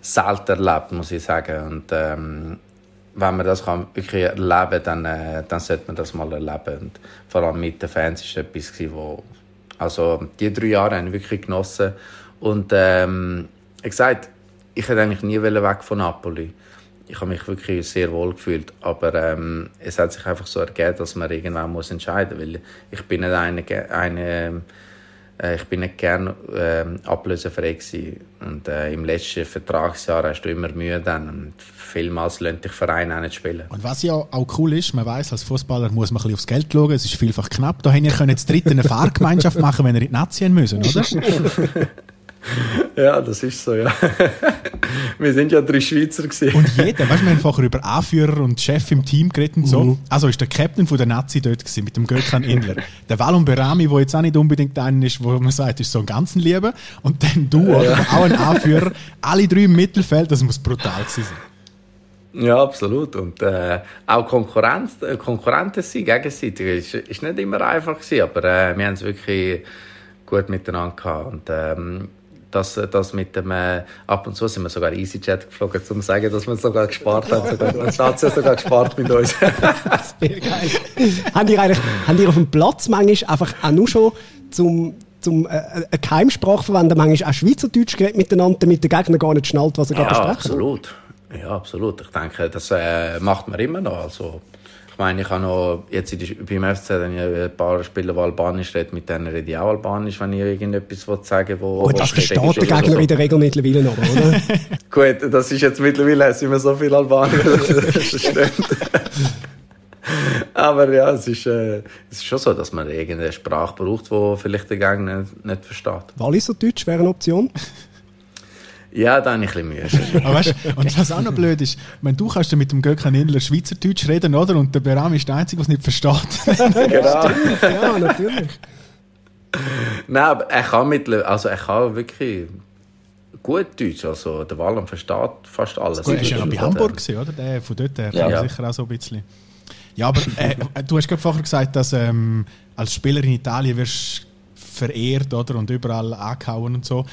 selten erlebt, muss ich sagen. Und ähm, wenn man das kann wirklich erleben kann, dann, äh, dann sollte man das mal erleben. Und vor allem mit den Fans war es etwas, wo, also die drei Jahre habe ich wirklich genossen. Und ähm, wie gesagt, ich hätte eigentlich nie wollen weg von Napoli. Ich habe mich wirklich sehr wohl gefühlt, aber ähm, es hat sich einfach so ergeben, dass man irgendwann muss entscheiden, weil ich bin nicht eine, eine äh, ich bin nicht gern ähm, ablösefrei gewesen. und äh, im letzten Vertragsjahr hast du immer Mühe dann und vielmals lernt dich Verein auch nicht spielen. Und was ja auch cool ist, man weiß als Fußballer muss man ein bisschen aufs Geld schauen, es ist vielfach knapp. Da haben ihr können zu dritt eine Fahrgemeinschaft machen, wenn ihr in die Nazien müssen, oder? Ja, das ist so, ja. Wir sind ja drei Schweizer gewesen. Und jeder, weißt du, wir haben vorher über Anführer und Chef im Team geredet und so. Also ist der Captain von der Nazi dort gewesen, mit dem Gökhan Inler. Der Wallon Berami, der jetzt auch nicht unbedingt einer ist, wo man sagt, ist so ein ganzen Liebe. Und dann du, oder? Auch ein Anführer. Alle drei im Mittelfeld, das muss brutal gewesen sein. Ja, absolut. Und äh, auch Konkurrenz, äh, Konkurrenten sind gegenseitig. Ist, ist nicht immer einfach gewesen, aber äh, wir haben es wirklich gut miteinander gehabt. Und ähm, das, das mit dem, äh, ab und zu sind wir sogar EasyJet geflogen, um zu sagen, dass wir sogar gespart haben. Sogar, hat ja sogar gespart mit uns. Sehr geil. ihr eigentlich, habt ihr auf dem Platz manchmal einfach auch nur schon zum, zum, äh, eine Keimsprache verwenden, manchmal auch Schweizerdeutsch geredet miteinander, damit der Gegner gar nicht schnallt, was er ja, gerade besprechen absolut. Ja, absolut. Ich denke, das äh, macht man immer noch. Also, ich meine, ich habe noch, jetzt in beim FC habe ich ein paar Spieler, die Albanisch reden, mit denen rede ich auch Albanisch, wenn ich irgendetwas sagen will. Gut, das versteht der Gegner in der Regel mittlerweile noch, oder? Gut, das ist jetzt mittlerweile, sind wir so viel Albanier, das versteht. Aber ja, es ist, äh, es ist schon so, dass man irgendeine Sprache braucht, die vielleicht der Gegner nicht, nicht versteht. Walliser Deutsch wäre eine Option. Ja, da habe ich ein bisschen Mühe. Aber weißt, und was auch noch blöd ist, wenn du kannst ja mit dem Gökhan Inler Schweizerdeutsch reden, oder? Und der Berami ist der Einzige, der es nicht versteht. genau. Ja, natürlich. Nein, aber er kann mittlerweile, also er kann wirklich gut Deutsch. Also der Wallon versteht fast alles. Gut, er war ja noch bei Hamburg, gewesen, oder? Der von dort her Ja. kann er sicher auch so ein bisschen. Ja, aber äh, du hast gerade vorher gesagt, dass ähm, als Spieler in Italien wirst verehrt oder und überall angehauen und so.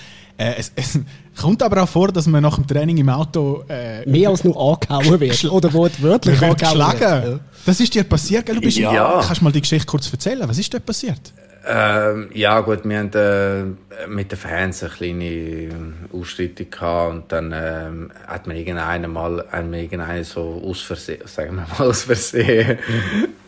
Äh, es, es kommt aber auch vor, dass man nach dem Training im Auto äh, Mehr als nur angehauen wird. Oder wortwörtlich wird angehauen geschlagen. wird. Das ist dir passiert, gell? Du bist Ja. Kannst du mal die Geschichte kurz erzählen? Was ist dort passiert? Ähm, ja gut, wir haben äh, mit den Fans eine kleine äh, Ausschreitung gehabt und dann ähm, hat mir irgendeiner mal, hat mir irgendeiner so aus Versehen, sagen wir mal aus Versehen,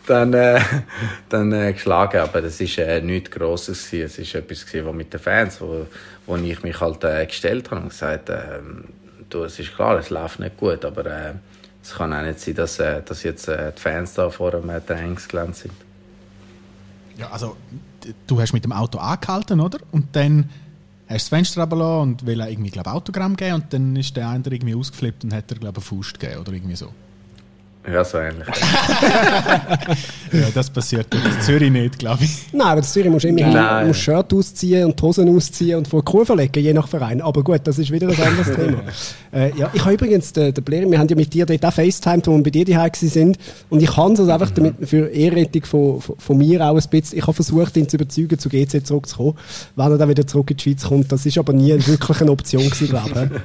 dann, äh, dann äh, geschlagen. Aber das ist äh, nichts Grosses. Es ist etwas gewesen, mit den Fans, wo, wo ich mich halt äh, gestellt habe und gesagt, äh, du, es ist klar, es läuft nicht gut, aber äh, es kann auch nicht sein, dass, äh, dass jetzt äh, die Fans da vor dem äh, Trainingsgelände sind. Ja, also du hast mit dem Auto angehalten, oder? Und dann hast du das Fenster runtergelassen und will irgendwie, glaube Autogramm geben und dann ist der eine irgendwie ausgeflippt und hat er, glaube ich, eine Faust gegeben oder irgendwie so. Ja, so ähnlich. Ja, das passiert in Zürich nicht, glaube ich. Nein, aber das Zürich musst du immerhin Nein. du musst Shirt ausziehen und Hosen ausziehen und vor die Kurve legen, je nach Verein. Aber gut, das ist wieder ein anderes Thema. Äh, ja, ich habe übrigens, der, der Blair, wir haben ja mit dir dort auch FaceTime, wo wir bei dir daheim sind. Und ich kann es also einfach damit, für Ehrrettung von, von, von mir auch ein bisschen, ich habe versucht, ihn zu überzeugen, zu GC zurückzukommen, wenn er dann wieder zurück in die Schweiz kommt. Das ist aber nie wirklich eine Option gewesen, glaube ich.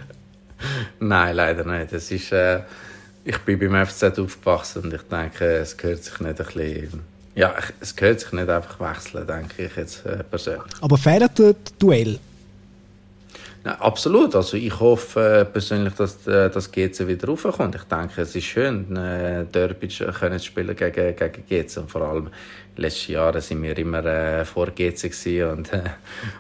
Nein, leider nicht. Das ist, äh, ich bin beim FZ aufgewachsen und ich denke, es gehört sich nicht ein bisschen. Ja, es gehört sich nicht einfach wechseln, denke ich jetzt äh, persönlich. Aber fehlt das Duell? Nein, absolut. Also ich hoffe äh, persönlich, dass äh, das GC wieder raufkommt. Ich denke, es ist schön, Derby zu können zu spielen gegen, gegen GC. Und vor allem letzten Jahren sind wir immer äh, vor GC und, äh,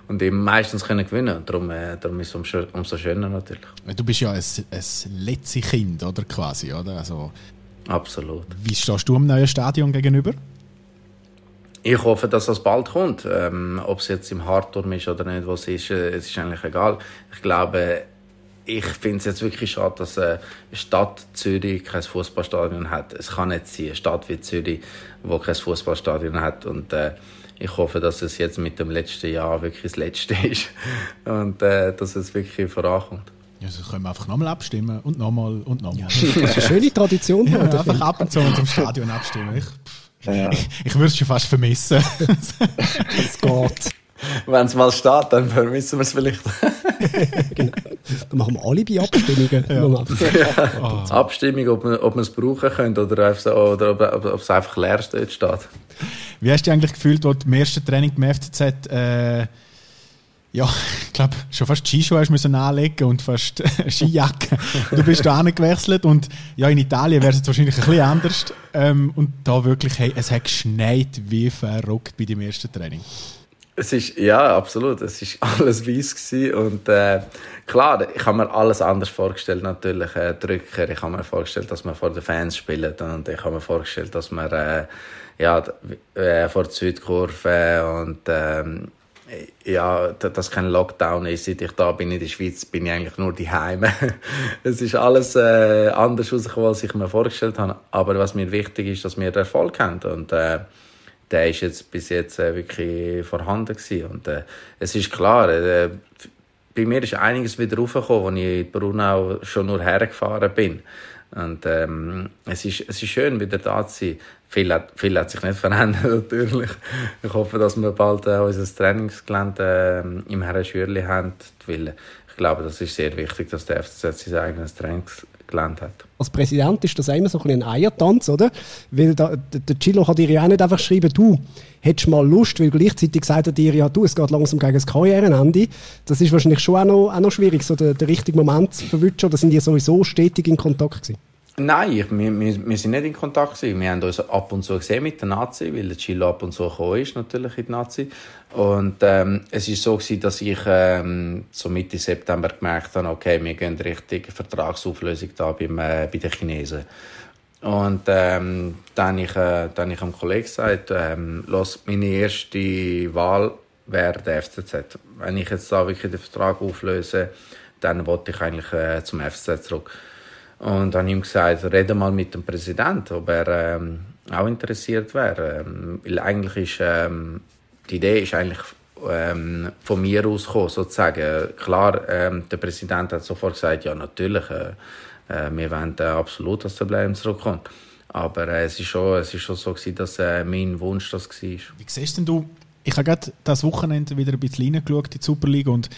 und eben meistens können gewinnen. Und darum, äh, darum ist es umso, umso schöner natürlich. Du bist ja ein, ein letztes Kind, oder? Quasi, oder? Also, Absolut. wie stehst du am neuen Stadion gegenüber? Ich hoffe, dass das bald kommt. Ähm, Ob es jetzt im Hardturm ist oder nicht, was ist, äh, es ist eigentlich egal. Ich glaube, ich finde es jetzt wirklich schade, dass äh, eine Stadt Zürich kein Fußballstadion hat. Es kann nicht sein, eine Stadt wie Zürich, wo kein Fußballstadion hat. Und äh, ich hoffe, dass es jetzt mit dem letzten Jahr wirklich das letzte ist und äh, dass es wirklich vorankommt. Ja, also können wir einfach nochmal abstimmen und nochmal und nochmal. Das ist eine schöne Tradition. Ja, einfach ab und zu zum Stadion abstimmen. Ich, ich würde es schon fast vermissen. Es geht. Wenn es mal steht, dann vermissen wir es vielleicht. Genau. Dann machen wir Alibi-Abstimmungen. Abstimmung, ob man, ob man es brauchen könnte oder, so, oder ob, ob, ob es einfach leer steht. Wie hast du dich eigentlich gefühlt, als du im ersten Training beim FCZ, äh, ja, ich glaube, schon fast Skischuhe hast müssen anlegen und fast Skijacke. Du bist da gewechselt und ja, in Italien wäre es jetzt wahrscheinlich ein bisschen anders. Ähm, und da wirklich, hey, es hat geschneit wie verrückt bei dem ersten Training. Es ist, ja, absolut. Es ist alles weiß gewesen. und äh, klar, ich habe mir alles anders vorgestellt natürlich. Äh, Drücker, ich habe mir vorgestellt, dass wir vor den Fans spielen und ich habe mir vorgestellt, dass wir äh, ja, äh, vor der Südkurve und ähm, ja, dass kein Lockdown ist. Seit ich da bin in der Schweiz, bin ich eigentlich nur daheim. es ist alles äh, anders rausgekommen, als ich mir vorgestellt habe. Aber was mir wichtig ist, dass wir Erfolg haben und äh, der ist jetzt bis jetzt äh, wirklich vorhanden gewesen. Und äh, es ist klar, äh, bei mir ist einiges wieder raufgekommen, als ich in Brunau schon nur hergefahren bin. Und ähm, es, ist, es ist schön, wieder da zu sein. Viel hat, viel hat sich nicht verändert, natürlich. Ich hoffe, dass wir bald äh, unser Trainingsgelände äh, im Herren Schürli haben. Weil ich glaube, das ist sehr wichtig, dass der FCZ sein eigenes Trainingsgelände hat. Als Präsident ist das immer so ein, ein Eiertanz, oder? Weil da, der Chilo kann dir ja auch nicht einfach schreiben, du, hättest mal Lust, weil gleichzeitig sagt er dir ja, du, es geht langsam gegen das Karrierenende. Das ist wahrscheinlich schon auch noch, auch noch schwierig, so den, den richtigen Moment zu verwünschen. Oder sind die sowieso stetig in Kontakt gewesen? Nein, ich, wir, wir, sind nicht in Kontakt gewesen. Wir haben uns ab und zu gesehen mit der Nazi, weil der Chilo ab und zu gekommen ist, natürlich in die Nazi. Und ähm, es ist so gewesen, dass ich ähm, so Mitte September gemerkt habe, okay, wir gehen richtig Vertragsauflösung da beim, äh, bei den Chinesen. Und ähm, dann ich, äh, dann ich am Kollegen gesagt, ähm, los, meine erste Wahl wäre der FCZ. Wenn ich jetzt da wirklich den Vertrag auflöse, dann wollte ich eigentlich äh, zum FCZ zurück. Und dann habe ihm gesagt, rede mal mit dem Präsidenten, ob er ähm, auch interessiert wäre. Ähm, weil eigentlich ist, ähm, die Idee ist eigentlich ähm, von mir aus gekommen, sozusagen. Klar, ähm, der Präsident hat sofort gesagt, ja natürlich, äh, äh, wir wollen äh, absolut, dass der Blair zurückkommt. Aber äh, es ist schon, schon so gewesen, dass äh, mein Wunsch das war. Wie siehst denn du, ich habe gerade das Wochenende wieder ein bisschen reingeschaut in die Superliga und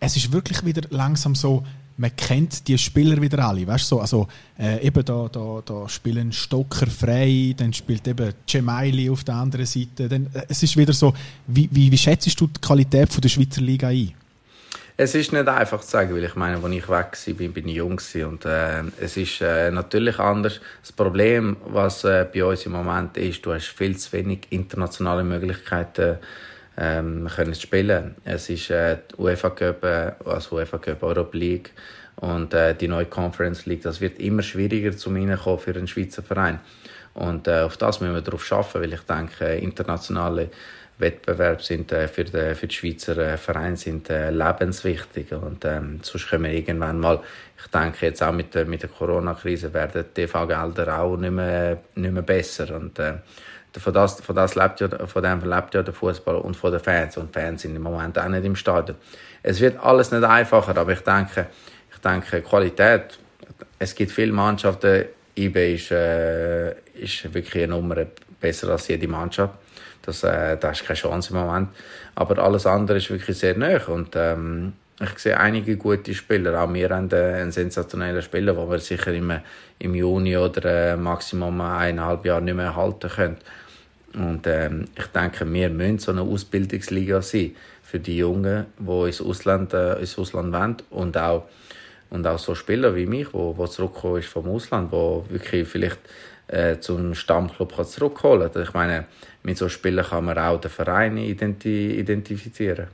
es ist wirklich wieder langsam so, man kennt die Spieler wieder alle, weißt so, also äh, eben da, da, da spielen Stocker frei, dann spielt eben Cemaili auf der anderen Seite, dann, äh, es ist wieder so, wie, wie, wie schätzt du die Qualität von der Schweizer Liga ein? Es ist nicht einfach zu sagen, weil ich meine, als ich weg war, bin, bin ich jung und äh, es ist äh, natürlich anders. Das Problem, was äh, bei uns im Moment ist, du hast viel zu wenig internationale Möglichkeiten ähm, können spielen. Es ist äh, die UEFA Cup, äh, also UEFA Cup, Europa League und äh, die neue Conference League. Das wird immer schwieriger zum Reinkommen für einen Schweizer Verein. Und äh, auf das müssen wir darauf schaffen, weil ich denke, internationale Wettbewerbe sind äh, für, die, für die Schweizer äh, Vereine sind äh, lebenswichtig und ähm, sonst können wir irgendwann mal, ich denke jetzt auch mit der, mit der Corona-Krise werden die TV-Gelder auch nicht mehr, nicht mehr besser und äh, von, das, von, das lebt ja, von dem lebt ja der Fußball und von den Fans und Fans sind im Moment auch nicht im Stadion. Es wird alles nicht einfacher, aber ich denke, ich denke Qualität, es gibt viele Mannschaften, IB ist, äh, ist wirklich eine Nummer besser als jede Mannschaft das, äh, da hast keine Chance im Moment. Aber alles andere ist wirklich sehr nah. Und ähm, ich sehe einige gute Spieler. Auch wir haben äh, einen sensationellen Spieler, den wir sicher im, im Juni oder äh, Maximum eineinhalb Jahre nicht mehr halten können. Und ähm, ich denke, wir müssen so eine Ausbildungsliga sein für die Jungen, die ins Ausland, äh, ins Ausland wollen und auch und auch so Spieler wie mich, wo, wo zurückgekommen ist vom Ausland, wo wirklich vielleicht äh, zum Stammclub kann zurückholen kann. Ich meine, mit so Spielern kann man auch den Verein identi identifizieren.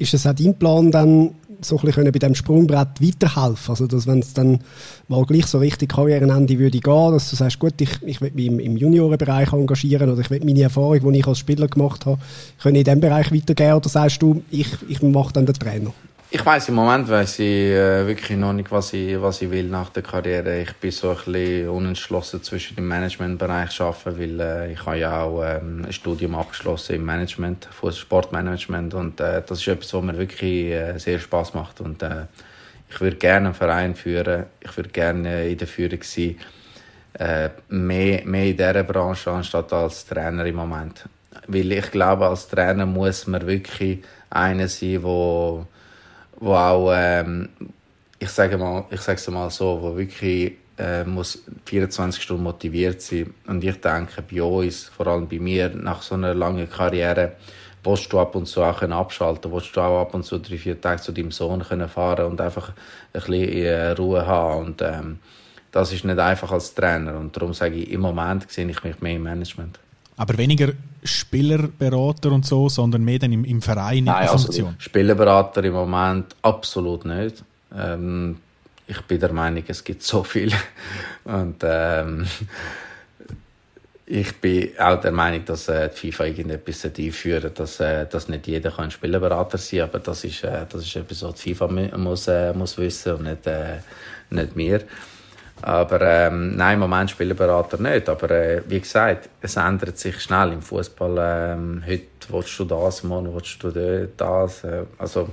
Ist es auch dein Plan, dann so ein bisschen bei diesem Sprungbrett weiterhelfen? Also, dass wenn es dann mal gleich so richtig Karrierenende würde gehen, dass du sagst, gut, ich, ich will mich im, im Juniorenbereich engagieren oder ich will meine Erfahrung, die ich als Spieler gemacht habe, können in diesem Bereich weitergehen oder sagst du, ich, ich mache dann den Trainer? Ich weiß im Moment weiß ich äh, wirklich noch nicht, was ich, was ich will nach der Karriere. Ich bin so ein bisschen unentschlossen zwischen dem Managementbereich arbeiten, weil äh, ich habe ja auch ähm, ein Studium abgeschlossen im Management, Sportmanagement und äh, das ist etwas, was mir wirklich äh, sehr Spaß macht und äh, ich würde gerne einen Verein führen, ich würde gerne in der Führung sein, äh, mehr, mehr in dieser Branche anstatt als Trainer im Moment, weil ich glaube, als Trainer muss man wirklich einer sein, der wo auch, ähm, ich sage mal, ich sage es mal so, wo wirklich äh, muss 24 Stunden motiviert sein. Und ich denke, bei uns, vor allem bei mir, nach so einer langen Karriere, willst du ab und zu auch abschalten willst du auch ab und zu drei, vier Tage zu deinem Sohn können fahren und einfach ein bisschen äh, Ruhe haben. Und ähm, das ist nicht einfach als Trainer. Und darum sage ich, im Moment sehe ich mich mehr im Management. Aber weniger Spielerberater und so, sondern mehr dann im, im Verein Nein, in Funktion? Also Spielerberater im Moment absolut nicht. Ähm, ich bin der Meinung, es gibt so viel. Und ähm, ich bin auch der Meinung, dass äh, die FIFA irgendetwas einführen dass, äh, dass nicht jeder kann Spielerberater sein kann, aber das ist, äh, das ist etwas, was die FIFA muss, äh, muss wissen und nicht, äh, nicht wir. Aber ähm, nein, im Moment Spielerberater nicht. Aber äh, wie gesagt, es ändert sich schnell im Fußball. Ähm, heute willst du das, morgen willst du das. Äh, also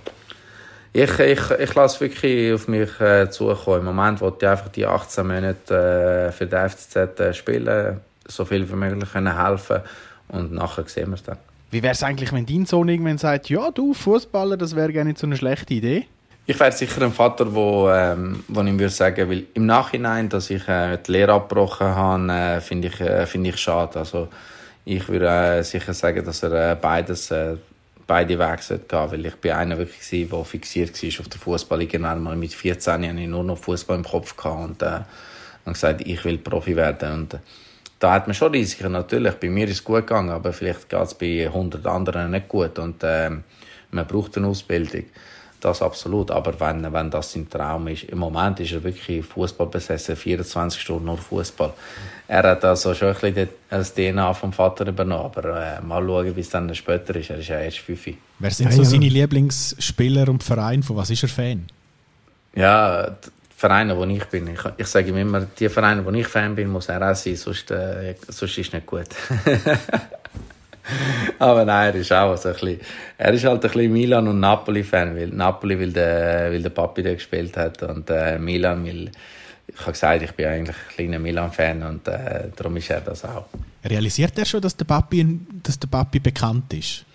ich, ich, ich lasse wirklich auf mich äh, zukommen. Im Moment wollte ich einfach die 18 Monate äh, für den FCZ äh, spielen, so viel wie möglich können helfen und nachher sehen wir es dann. Wie wäre es eigentlich, wenn dein Sohn irgendwann sagt, ja du, Fußballer, das wäre gar nicht so eine schlechte Idee? Ich wäre sicher ein Vater, wo, ähm, wo ich würde sagen, weil im Nachhinein, dass ich äh, die Lehre abgebrochen habe, äh, finde ich, äh, finde ich schade. Also ich würde äh, sicher sagen, dass er äh, beides, äh, beide Wege sollte gehen, weil ich bin einer wirklich gewesen, der fixiert war auf den Fußball. Irgendwann mal mit 14 hatte ich nur noch Fußball im Kopf gehabt und äh, und gesagt, ich will Profi werden und äh, da hat man schon Risiken natürlich. Bei mir ist es gut gegangen, aber vielleicht geht es bei 100 anderen nicht gut und äh, man braucht eine Ausbildung. Das absolut. Aber wenn, wenn das sein Traum ist, im Moment ist er wirklich Fußball besessen, 24 Stunden nur Fußball. Er hat also schon ein bisschen das DNA vom Vater übernommen. Aber äh, mal schauen, wie es dann später ist. Er ist ja erst fünf. Wer sind so seine Lieblingsspieler und Vereine? Von was ist er Fan? Ja, die Vereine, wo ich bin. Ich, ich sage ihm immer, die Vereine, wo ich Fan bin, muss er auch sein, sonst, äh, sonst ist es nicht gut. Aber nein, er ist auch so ein bisschen, er ist halt ein bisschen Milan- und Napoli-Fan, weil Napoli, weil der, weil der Papi da gespielt hat und äh, Milan, weil ich habe gesagt, ich bin eigentlich ein kleiner Milan-Fan und äh, darum ist er das auch. Realisiert er schon, dass der Papi, dass der Papi bekannt ist?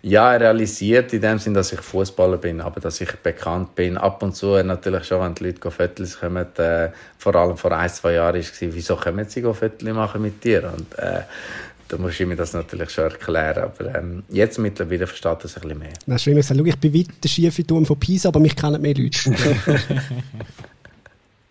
Ja, er realisiert in dem Sinn, dass ich Fußballer bin, aber dass ich bekannt bin. Ab und zu natürlich schon, wenn die Leute Fotos kommen, äh, vor allem vor ein, zwei Jahren war es, wieso kommen sie Fotos machen mit dir? Und äh, da muss ich mir das natürlich schon erklären. Aber ähm, jetzt mittlerweile versteht das ein bisschen mehr. Das ist immer sagen, ich bin weit der schiefe Turm von Pisa, aber mich kennen mehr Leute.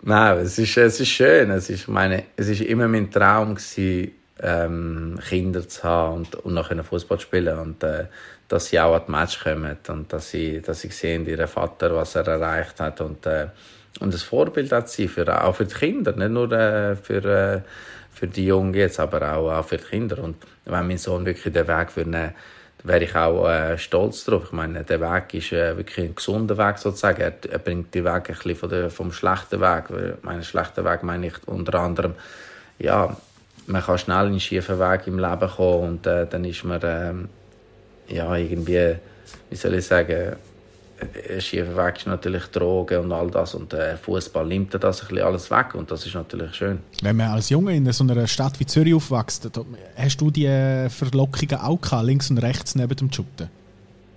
Nein, es ist, es ist schön. Es ist, meine, es ist immer mein Traum gewesen, ähm, Kinder zu haben und, und nachher Fußball spielen und äh, dass sie auch an die Match kommen und dass sie, dass sie sehen, ihren Vater, was er erreicht hat und, äh, und ein Vorbild hat sie für, auch für die Kinder, nicht nur äh, für für die Jungen jetzt, aber auch, auch für die Kinder. Und wenn mein Sohn wirklich den Weg würde wäre ich auch äh, stolz drauf. Ich meine, der Weg ist äh, wirklich ein gesunder Weg sozusagen. Er, er bringt die Weg ein bisschen von der, vom schlechten Weg. Weil, Meinen schlechten Weg meine ich unter anderem, ja, man kann schnell in einen schiefen Weg im Leben kommen und äh, dann ist man ähm, ja irgendwie, wie soll ich sagen, ein schiefer Weg ist natürlich Drogen und all das und äh, Fußball nimmt dir das ein bisschen alles weg und das ist natürlich schön. Wenn man als Junge in so einer Stadt wie Zürich aufwächst, hast du die äh, Verlockungen auch gehabt, links und rechts neben dem Shooten?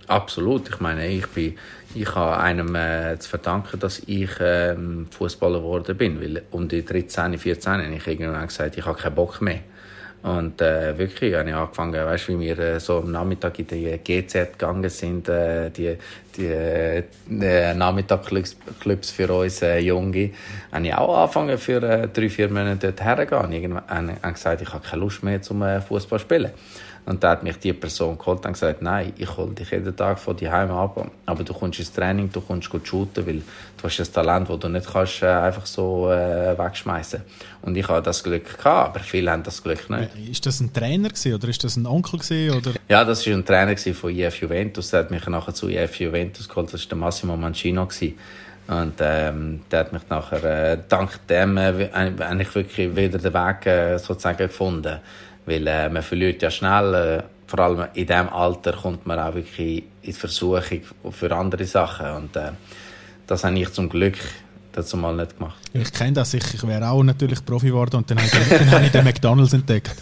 Absolut. Ich meine, ich bin, ich habe einem äh, zu verdanken, dass ich ähm, Fußballer geworden bin, weil um die 13, 14 habe ich irgendwann gesagt, ich habe keinen Bock mehr. Und äh, wirklich habe ich angefangen, weißt wie wir äh, so am Nachmittag in die GZ gegangen sind, äh, die, die, äh, die Nachmittagclubs Clubs für uns äh, Junge, habe ich auch angefangen, für äh, drei, vier Monate dort herzugehen. Irgendwann habe ich gesagt, ich habe keine Lust mehr zum äh, Fußball spielen. Und da hat mich die Person geholt und gesagt, nein, ich hole dich jeden Tag von die Heim ab, aber du kommst ins Training, du kommst gut shooten, weil du hast ein Talent, das du nicht kannst, äh, einfach so äh, wegschmeißen. Und ich habe das Glück gehabt, aber viele haben das Glück nicht. Ist das ein Trainer gewesen, oder ist das ein Onkel gewesen, oder? Ja, das war ein Trainer gewesen von IF Juventus, der hat mich nachher zu IF Juventus geholt, das war der Massimo Mancino gewesen. Und ähm, der hat mich nachher, äh, dank dem, äh, eigentlich wirklich wieder den Weg äh, sozusagen gefunden. Weil äh, man verliert ja schnell, äh, vor allem in diesem Alter kommt man auch wirklich in die Versuchung für andere Sachen. Und äh, das habe ich zum Glück dazu mal nicht gemacht. Ich kenne das, ich, ich wäre auch natürlich Profi geworden und dann habe ich, dann habe ich den McDonalds entdeckt.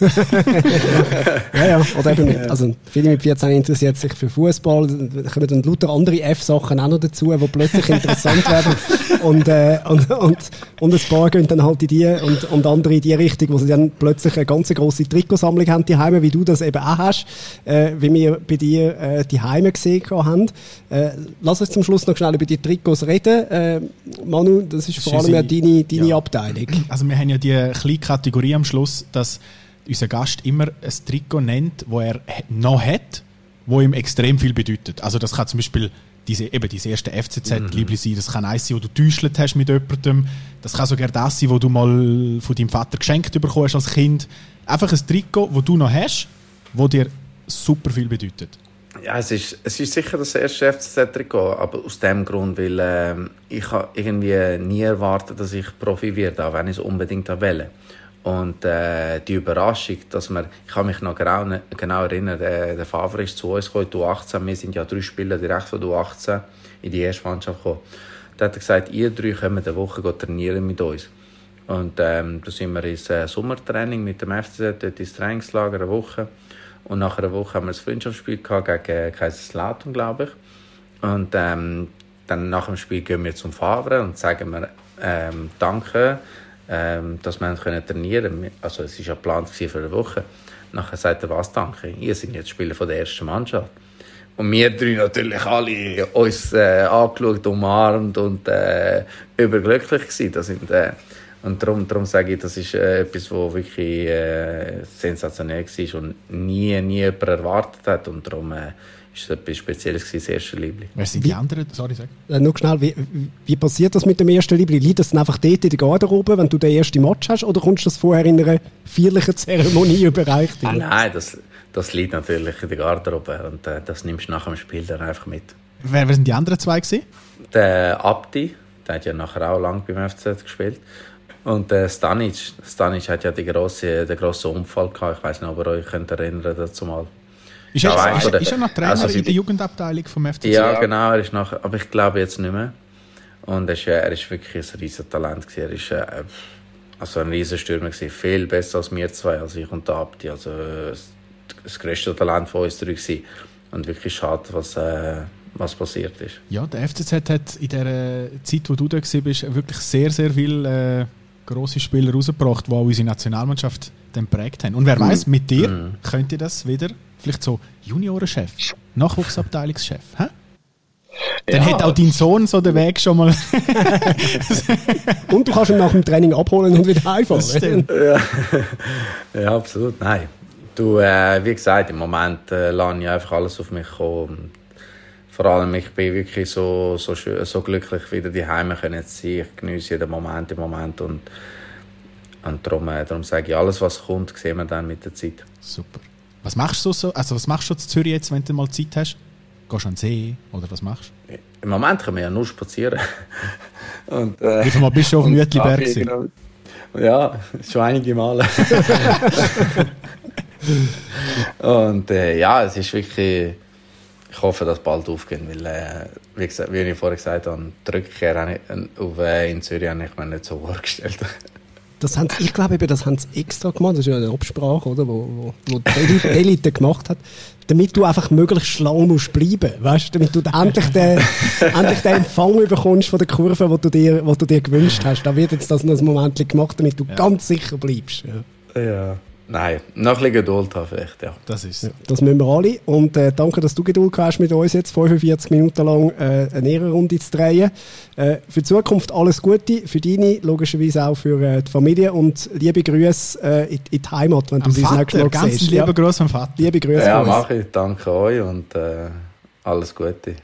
Ja, ja. Oder eben mit, also viele mit 14 interessiert sich für Fußball, da kommen dann lauter andere F-Sachen auch noch dazu, die plötzlich interessant werden. Und, äh, und, und, und ein paar gehen dann halt in die und, und andere in die Richtung, wo sie dann plötzlich eine ganz grosse Trikotsammlung haben, die Heime, wie du das eben auch hast, äh, wie wir bei dir äh, die Heime gesehen haben. Äh, lass uns zum Schluss noch schnell über die Trikots reden. Äh, Manu, das ist vor allem ja deine, deine ja. Abteilung. Also wir haben ja die kleine Kategorie am Schluss, dass unser Gast immer ein Trikot nennt, wo er noch hat, wo ihm extrem viel bedeutet. Also das kann zum Beispiel diese, eben diese erste FCZ-Liebli sein, das kann eins sein, wo du getäuscht hast mit jemandem, das kann sogar das sein, wo du mal von deinem Vater geschenkt bekommen hast als Kind. Einfach ein Trikot, wo du noch hast, wo dir super viel bedeutet. Ja, es ist, es ist sicher das erste FCZ-Trikot, aber aus dem Grund, weil ähm, ich irgendwie nie erwartet, dass ich Profi werde, auch wenn ich es unbedingt wähle. Und äh, die Überraschung, dass man, ich kann mich noch genau, genau erinnern, der, der Favre ist zu uns gekommen, du 18, wir sind ja drei Spieler direkt von du 18 in die erste Mannschaft gekommen. Da hat er gesagt, ihr drei kommen eine Woche trainieren mit uns. Und ähm, da sind wir ins äh, Sommertraining mit dem FCZ, dort ins Trainingslager, eine Woche. Und nach einer Woche haben wir ein Freundschaftsspiel gehabt gegen Kaiserslautern, glaube ich. Und ähm, dann nach dem Spiel gehen wir zum Favre und sagen wir ähm, Danke, ähm, dass wir haben können trainieren konnten. Also es war ja geplant für eine Woche. Nachher sagt er, was danke? Ihr seid jetzt Spieler von der ersten Mannschaft. Und wir drei natürlich alle uns äh, angeschaut, umarmt und äh, überglücklich gewesen. Das sind, äh, und darum, darum sage ich, das ist äh, etwas, was wirklich äh, sensationell war und nie, nie jemand erwartet hat. Und darum äh, ist es etwas Spezielles gewesen, das erste Liebling. Wer sind die anderen? Sorry, sag. Äh, nur schnell, wie, wie passiert das mit dem ersten Liebling? Liegt das dann einfach dort in der Garderobe, wenn du den ersten Match hast, oder kommst du das vorher in einer feierlichen Zeremonie überreicht? Ah, nein, das, das liegt natürlich in der Garderobe und äh, das nimmst du nach dem Spiel dann einfach mit. Wer, wer sind die anderen zwei gewesen? Der Abdi, der hat ja nachher auch lange beim FCZ gespielt. Und der Stanic, Stanic hat ja die grosse, den grossen Unfall gehabt. Ich weiß nicht, ob ihr euch könnt erinnern dazu mal. Ist Ja, er, einer ist, von der- ist er noch Trainer also in der die- Jugendabteilung vom FCZ? Ja, genau, er ist nachher, aber ich glaube jetzt nicht mehr. Und er ist, äh, er ist wirklich ein riesen Talent. Er ist äh, also ein riesen Stürmer. Viel besser als wir zwei, als ich und der Abdi. Also äh, das- größte Talent von uns drei gewesen. Und wirklich schade, was, äh, was passiert ist. Ja, der FCZ hat in der Zeit, wo du da warst, wirklich sehr, sehr viele äh, grosse Spieler rausgebracht, die auch unsere Nationalmannschaft dann geprägt haben. Und wer weiß, mit dir könnt ihr das wieder, vielleicht so Juniorenchef, Nachwuchsabteilungschef, hä? Dann hat auch dein Sohn so den Weg schon mal. Und du kannst ihn nach dem Training abholen und wieder heimfahren. Stimmt. Ja, absolut. Nein. Du, äh, wie gesagt, im Moment äh, lasse ich einfach alles auf mich kommen. Und Vor allem, ich bin wirklich so, so, schön, so glücklich, wieder die Heime können zu sein. Ich genieße jeden Moment im Moment. Und, und darum, äh, darum sage ich, alles, was kommt, sehen wir dann mit der Zeit. Super. Was machst du so? Also was machst du in Zürich jetzt, wenn du mal Zeit hast? Gehst du an den See oder was machst du? Im Moment können wir ja nur spazieren. Und, äh, Wie viel Mal bist du auf dem Mütliberg genau. Ja, schon einige Male. und äh, ja, es ist wirklich. Ich hoffe, dass es bald aufgeht, weil, äh, wie, gesagt, wie ich vorher gesagt habe, die Rückkehr habe ich- auf, äh, in Zürich habe ich mir nicht so vorgestellt. Das haben sie, ich glaube eben, das haben sie extra gemacht. Das ist ja eine Absprache, oder? Wo, wo, wo die Elite, die Elite gemacht hat. Damit du einfach möglichst schlau musst bleiben. Weißt du? Damit du endlich den, endlich den Empfang bekommst von der Kurve, die du dir, die du dir gewünscht hast. Da wird jetzt das noch ein Moment gemacht, damit du ganz sicher bleibst. Ja. ja. Nein, noch ein bisschen Geduld haben vielleicht, ja. Das ist Das müssen wir alle. Und äh, danke, dass du Geduld hast mit uns jetzt 45 Minuten lang äh, eine Ehrenrunde zu drehen. Äh, für die Zukunft alles Gute, für deine, logischerweise auch für äh, die Familie und liebe Grüße äh, in, in die Heimat, wenn am du sie das nächste Vater. Mal Ganz siehst. lieber Ja, Gruß am Vater. liebe Grüße Ja, mache ich. Danke euch und äh, alles Gute.